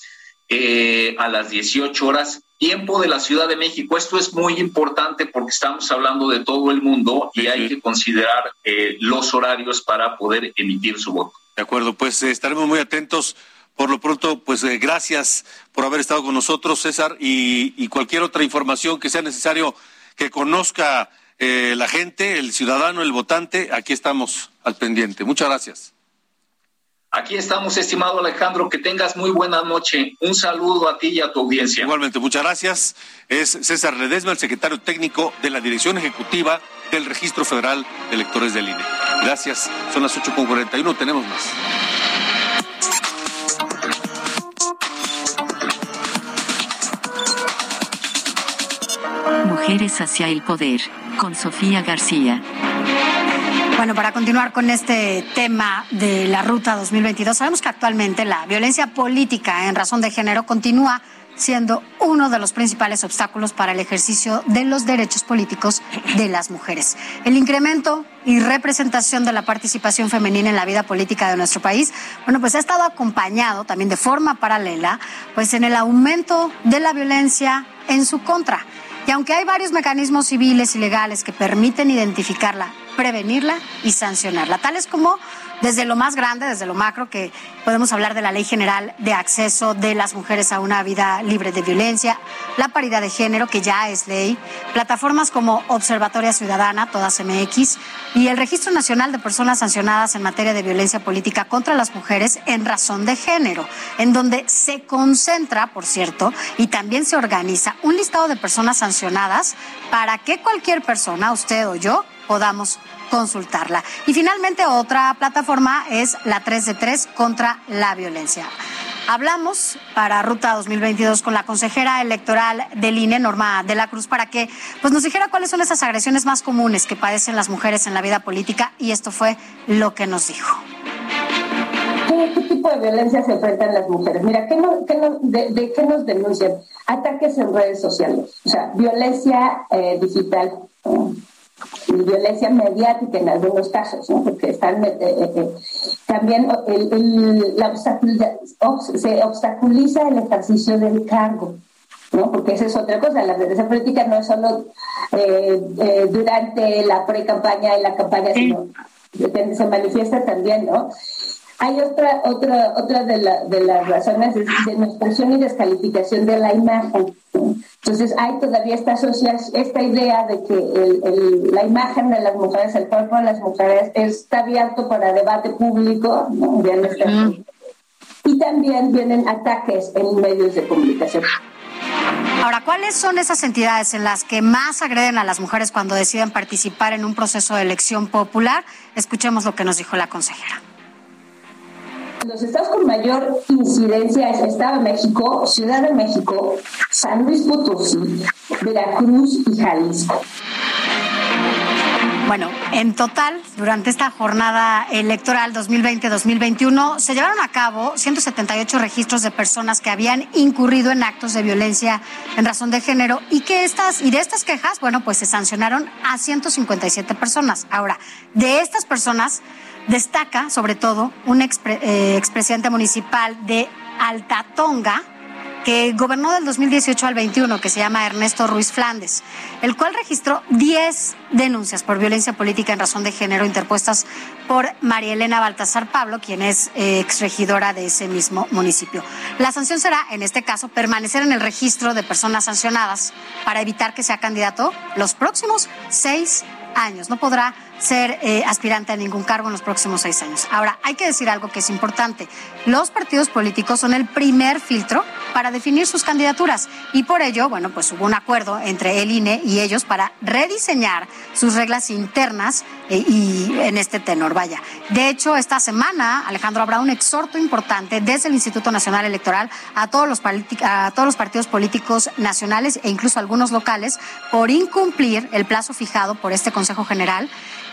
Q: eh, a las 18 horas tiempo de la Ciudad de México. Esto es muy importante porque estamos hablando de todo el mundo y hay que considerar eh, los horarios para poder emitir su voto.
B: De acuerdo, pues estaremos muy atentos por lo pronto, pues eh, gracias por haber estado con nosotros, César, y, cualquier otra información que sea necesario que conozca eh, la gente, el ciudadano, el votante, aquí estamos al pendiente. Muchas gracias.
Q: Aquí estamos, estimado Alejandro, que tengas muy buena noche. Un saludo a ti y a tu audiencia.
B: Igualmente, muchas gracias. Es César Ledesma, el secretario técnico de la Dirección Ejecutiva del Registro Federal de Electores del INE. Gracias. Son las 8.41, tenemos más.
E: Mujeres hacia el poder, con Sofía García.
C: Bueno, para continuar con este tema de la Ruta 2022, sabemos que actualmente la violencia política en razón de género continúa siendo uno de los principales obstáculos para el ejercicio de los derechos políticos de las mujeres. El incremento y representación de la participación femenina en la vida política de nuestro país, bueno, pues ha estado acompañado también de forma paralela, pues en el aumento de la violencia en su contra. Y aunque hay varios mecanismos civiles y legales que permiten identificarla, prevenirla y sancionarla, tales como desde lo más grande, desde lo macro, que podemos hablar de la Ley General de Acceso de las Mujeres a una Vida Libre de Violencia, la paridad de género, que ya es ley, plataformas como Observatoria Ciudadana, todas MX, y el Registro Nacional de Personas Sancionadas en materia de violencia política contra las mujeres en razón de género, en donde se concentra, por cierto, y también se organiza un listado de personas sancionadas para que cualquier persona, usted o yo, podamos consultarla. Y finalmente otra plataforma es la 3 de 3 contra la violencia. Hablamos para Ruta 2022 con la consejera electoral del INE, Norma de la Cruz, para que pues, nos dijera cuáles son esas agresiones más comunes que padecen las mujeres en la vida política y esto fue lo que nos dijo.
R: ¿Qué, tipo de violencia se enfrentan las mujeres? Mira, ¿qué de, qué nos denuncian? Ataques en redes sociales, o sea, violencia eh, digital y violencia mediática en algunos casos, ¿no? porque están eh, eh, eh, también la se obstaculiza el ejercicio del cargo. ¿no? Porque esa es otra cosa, la violencia política no es solo durante la pre-campaña y la campaña, sino se manifiesta también, ¿no? Hay otra, otra, otra de, la, de las razones de demostración y descalificación de la imagen. Entonces hay todavía esta, esta idea de que el, la imagen de las mujeres, el cuerpo de las mujeres está abierto para debate público, y también vienen ataques en medios de comunicación.
C: Ahora, ¿cuáles son esas entidades en las que más agreden a las mujeres cuando deciden participar en un proceso de elección popular? Escuchemos lo que nos dijo la consejera.
R: Los estados con mayor incidencia es Estado de México, Ciudad de México, San Luis Potosí, Veracruz y Jalisco.
C: Bueno, en total, durante esta jornada electoral 2020-2021, se llevaron a cabo 178 registros de personas que habían incurrido en actos de violencia en razón de género y que estas, y de estas quejas, bueno, pues se sancionaron a 157 personas. Ahora, de estas personas, Destaca, sobre todo, un eh, expresidente municipal de Altatonga, que gobernó del 2018 al 21, que se llama Ernesto Ruiz Flandes, el cual registró 10 denuncias por violencia política en razón de género interpuestas por María Elena Baltasar Pablo, quien es eh, exregidora de ese mismo municipio. La sanción será, en este caso, permanecer en el registro de personas sancionadas para evitar que sea candidato los próximos seis años. No podrá ser eh, aspirante a ningún cargo en los próximos seis años. Ahora, hay que decir algo que es importante. Los partidos políticos son el primer filtro para definir sus candidaturas y por ello, bueno, pues hubo un acuerdo entre el INE y ellos para rediseñar sus reglas internas eh, y en este tenor, vaya. De hecho, esta semana, Alejandro, habrá un exhorto importante desde el Instituto Nacional Electoral a todos los, a todos los partidos políticos nacionales e incluso algunos locales por incumplir el plazo fijado por este Consejo General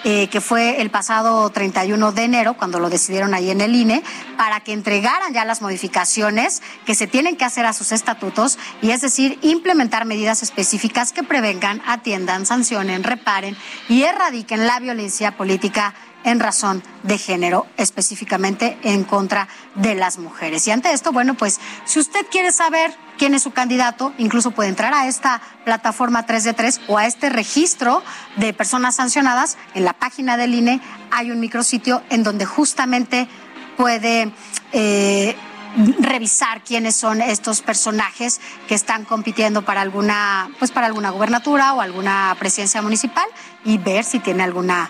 C: eh, que fue el pasado 31 de enero, cuando lo decidieron ahí en el INE, para que entregaran ya las modificaciones que se tienen que hacer a sus estatutos, y es decir, implementar medidas específicas que prevengan, atiendan, sancionen, reparen y erradiquen la violencia política en razón de género, específicamente en contra de las mujeres. Y ante esto, bueno, pues si usted quiere saber quién es su candidato, incluso puede entrar a esta plataforma 3 de 3 o a este registro de personas sancionadas. En la página del INE hay un micrositio en donde justamente puede... Eh, revisar quiénes son estos personajes que están compitiendo para alguna pues para alguna gubernatura o alguna presidencia municipal y ver si tiene alguna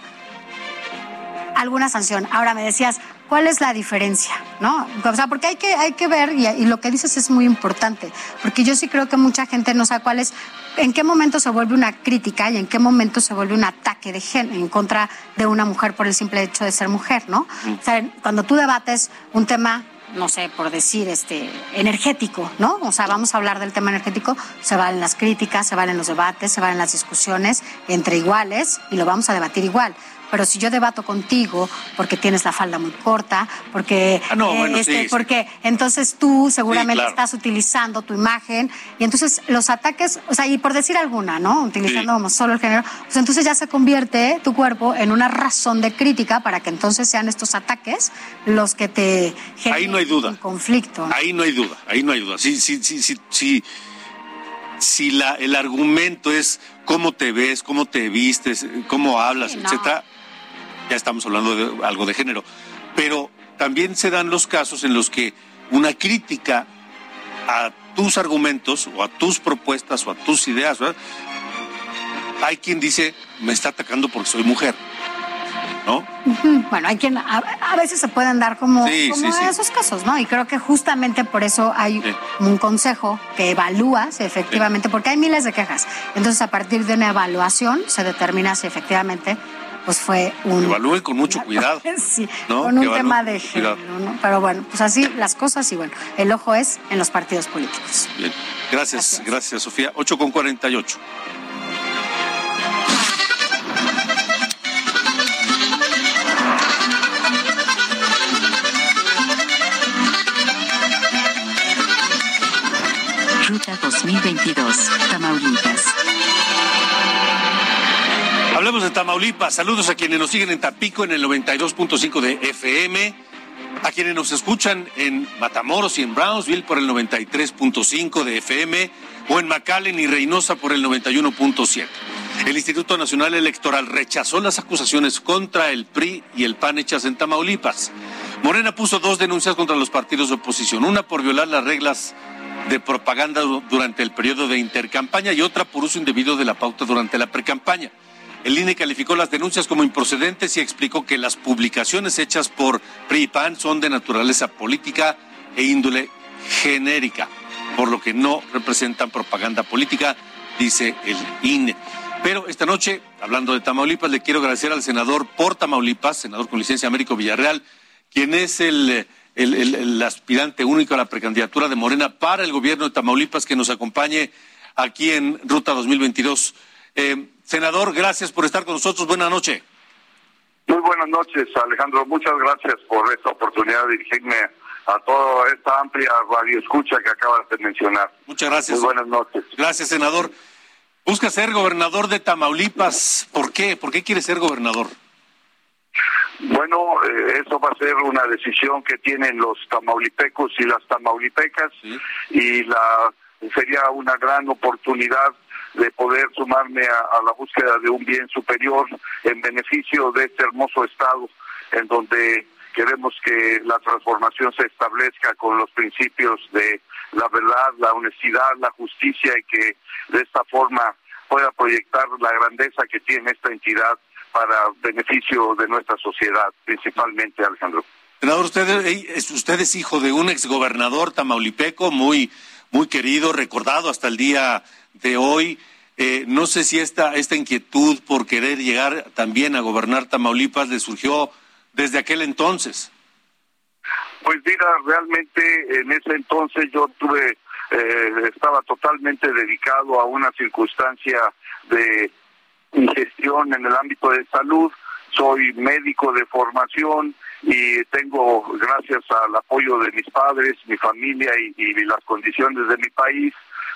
C: alguna sanción. Ahora me decías, ¿cuál es la diferencia? ¿No? O sea, porque hay que, hay que ver, y, lo que dices es muy importante, porque yo sí creo que mucha gente no sabe cuál es, en qué momento se vuelve una crítica y en qué momento se vuelve un ataque de género en contra de una mujer por el simple hecho de ser mujer, ¿no? O sea, cuando tú debates un tema no sé, por decir, este, energético, ¿no? O sea, vamos a hablar del tema energético, se valen las críticas, se valen los debates, se valen las discusiones entre iguales y lo vamos a debatir igual. Pero si yo debato contigo porque tienes la falda muy corta, porque, ah, eh, este, porque entonces tú seguramente estás utilizando tu imagen y entonces los ataques, o sea, y por decir alguna, ¿no? Utilizando como solo el género, pues entonces ya se convierte tu cuerpo en una razón de crítica para que entonces sean estos ataques los que te
B: generen ahí no hay duda.
C: un conflicto.
B: Ahí no hay duda, ahí no hay duda. Sí, sí, sí, sí, sí. Si la, el argumento es cómo te ves, cómo te vistes, cómo hablas, etcétera, ya estamos hablando de algo de género. pero también se dan los casos en los que una crítica a tus argumentos o a tus propuestas o a tus ideas, hay quien dice, me está atacando porque soy mujer. ¿No?
C: Bueno, hay quien a, veces se pueden dar como, esos casos, ¿no? Y creo que justamente por eso hay un consejo que evalúa si efectivamente, porque hay miles de quejas. Entonces, a partir de una evaluación se determina si efectivamente pues fue un...
B: Evalúen con mucho cuidado.
C: sí, con un tema de género, ¿no? Pero bueno, pues así las cosas y bueno, el ojo es en los partidos políticos.
B: Bien, gracias, gracias, Sofía. 8 con 48.
E: Ruta 2022, Tamaulipas.
B: Hablemos de Tamaulipas. Saludos a quienes nos siguen en Tapico en el 92.5 de FM, a quienes nos escuchan en Matamoros y en Brownsville por el 93.5 de FM o en McAllen y Reynosa por el 91.7. El Instituto Nacional Electoral rechazó las acusaciones contra el PRI y el PAN hechas en Tamaulipas. Morena puso dos denuncias contra los partidos de oposición, una por violar las reglas de propaganda durante el periodo de intercampaña y otra por uso indebido de la pauta durante la precampaña. El INE calificó las denuncias como improcedentes y explicó que las publicaciones hechas por PRI son de naturaleza política e índole genérica, por lo que no representan propaganda política, dice el INE. Pero esta noche, hablando de Tamaulipas, le quiero agradecer al senador por Tamaulipas, senador con licencia Américo Villarreal, quien es el, el, aspirante único a la precandidatura de Morena para el gobierno de Tamaulipas, que nos acompañe aquí en Ruta 2022. Eh, senador, gracias por estar con nosotros. Buenas noches.
S: Muy buenas noches, Alejandro. Muchas gracias por esta oportunidad de dirigirme a toda esta amplia radioescucha que acabas de mencionar.
B: Muchas gracias.
S: Muy buenas noches.
B: Gracias, senador. Busca ser gobernador de Tamaulipas. ¿Por qué? ¿Por qué quiere ser gobernador?
S: Bueno, eh, eso va a ser una decisión que tienen los tamaulipecos y las tamaulipecas y la sería una gran oportunidad de poder sumarme a, la búsqueda de un bien superior en beneficio de este hermoso estado en donde queremos que la transformación se establezca con los principios de la verdad, la honestidad, la justicia y que de esta forma pueda proyectar la grandeza que tiene esta entidad para beneficio de nuestra sociedad, principalmente, Alejandro.
B: Senador, usted, es, hijo de un exgobernador tamaulipeco muy, muy querido, recordado hasta el día de hoy. Eh, no sé si esta, esta inquietud por querer llegar también a gobernar Tamaulipas le surgió desde aquel entonces.
S: Pues mira, realmente en ese entonces yo tuve, eh, estaba totalmente dedicado a una circunstancia de gestión en el ámbito de salud. Soy médico de formación y tengo, gracias al apoyo de mis padres, mi familia y, las condiciones de mi país,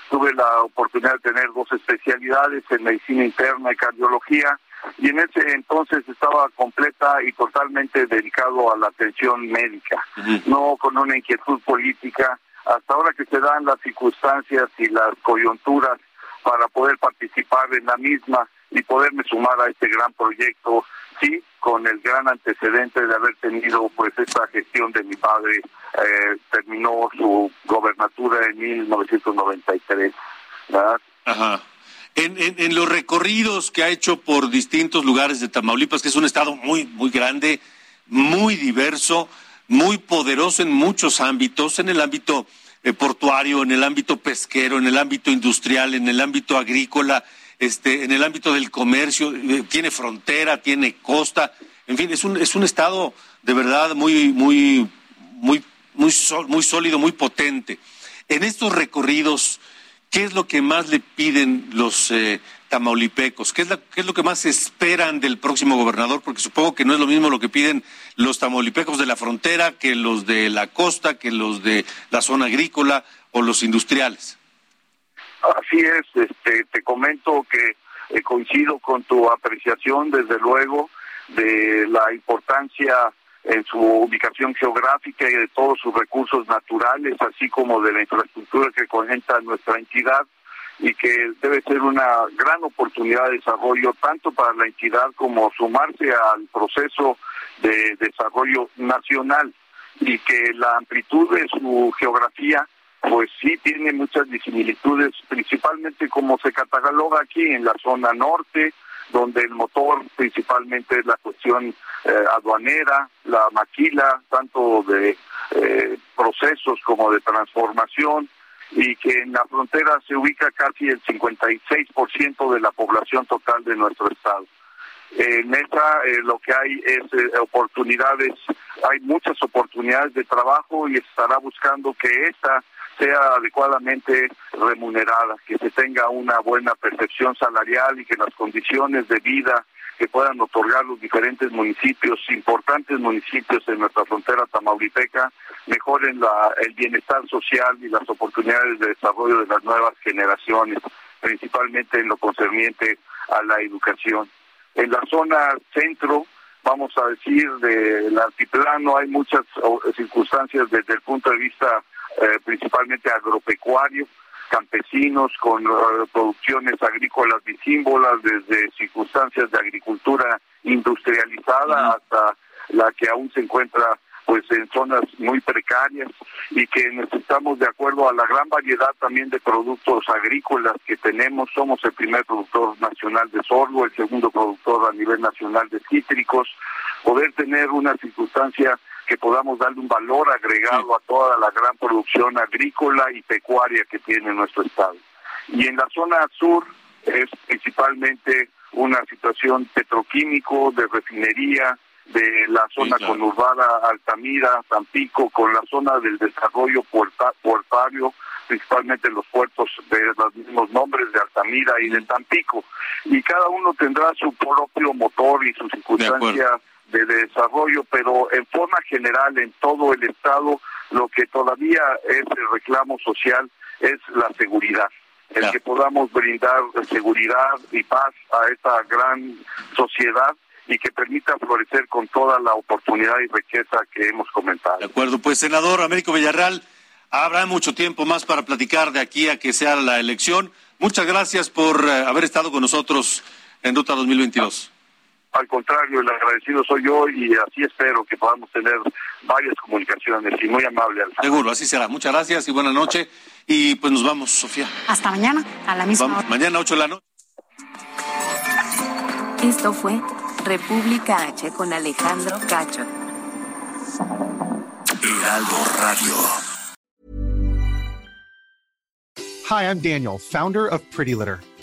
S: tuve la oportunidad de tener dos especialidades en medicina interna y cardiología y en ese entonces estaba completa y totalmente dedicado a la atención médica, no con una inquietud política. Hasta ahora que se dan las circunstancias y las coyunturas para poder participar en la misma, y poderme sumar a este gran proyecto, sí, con el gran antecedente de haber tenido pues esta gestión de mi padre, eh, terminó su gobernatura en 1993, ¿verdad?
B: Ajá. En, en, en, los recorridos que ha hecho por distintos lugares de Tamaulipas, que es un estado muy, muy grande, muy diverso, muy poderoso en muchos ámbitos, en el ámbito eh, portuario, en el ámbito pesquero, en el ámbito industrial, en el ámbito agrícola, este, en el ámbito del comercio, eh, tiene frontera, tiene costa, en fin, es un, es un estado de verdad muy, muy, muy, muy, muy sólido, muy potente. En estos recorridos, ¿qué es lo que más le piden los eh, tamaulipecos? ¿Qué es, ¿Qué es lo que más esperan del próximo gobernador? Porque supongo que no es lo mismo lo que piden los tamaulipecos de la frontera que los de la costa, que los de la zona agrícola o los industriales.
S: Así es, este, te comento que eh, coincido con tu apreciación, desde luego, de la importancia en su ubicación geográfica y de todos sus recursos naturales, así como de la infraestructura que conecta nuestra entidad y que debe ser una gran oportunidad de desarrollo tanto para la entidad como sumarse al proceso de desarrollo nacional y que la amplitud de su geografía pues sí tiene muchas disimilitudes, principalmente como se cataloga aquí en la zona norte, donde el motor principalmente es la cuestión eh, aduanera, la maquila, tanto de eh, procesos como de transformación, y que en la frontera se ubica casi el 56% de la población total de nuestro estado. En esta eh, lo que hay es oportunidades, hay muchas oportunidades de trabajo y estará buscando que esta sea adecuadamente remunerada, que se tenga una buena percepción salarial y que las condiciones de vida que puedan otorgar los diferentes municipios, importantes municipios en nuestra frontera tamaulipeca, mejoren la, el bienestar social y las oportunidades de desarrollo de las nuevas generaciones, principalmente en lo concerniente a la educación. En la zona centro, vamos a decir, del altiplano, hay muchas circunstancias desde el punto de vista eh, principalmente agropecuario, campesinos con eh, producciones agrícolas disímbolas, desde circunstancias de agricultura industrializada hasta la que aún se encuentra pues en zonas muy precarias y que necesitamos de acuerdo a la gran variedad también de productos agrícolas que tenemos, somos el primer productor nacional de sorgo, el segundo productor a nivel nacional de cítricos, poder tener una circunstancia que podamos darle un valor agregado a toda la gran producción agrícola y pecuaria que tiene nuestro estado. Y en la zona sur es principalmente una situación petroquímico, de refinería, de la zona conurbada Altamira, Tampico, con la zona del desarrollo portario, principalmente los puertos de los mismos nombres de Altamira y de Tampico. Y cada uno tendrá su propio motor y su circunstancia de desarrollo, pero en forma general en todo el Estado lo que todavía es el reclamo social es la seguridad, el que podamos brindar seguridad y paz a esta gran sociedad y que permita florecer con toda la oportunidad y riqueza que hemos comentado.
B: De acuerdo, pues senador Américo Villarreal, habrá mucho tiempo más para platicar de aquí a que sea la elección. Muchas gracias por eh, haber estado con nosotros en Ruta 2022.
S: Al contrario, el agradecido soy yo y así espero que podamos tener varias comunicaciones y muy amable.
B: Seguro, así será. Muchas gracias y buena noche. Y pues nos vamos, Sofía.
C: Hasta mañana, a la misma
B: hora. Mañana, 8 de la noche.
E: Esto fue República H con Alejandro Cacho.
A: Heraldo Radio.
T: Hi, I'm Daniel, founder of Pretty Litter.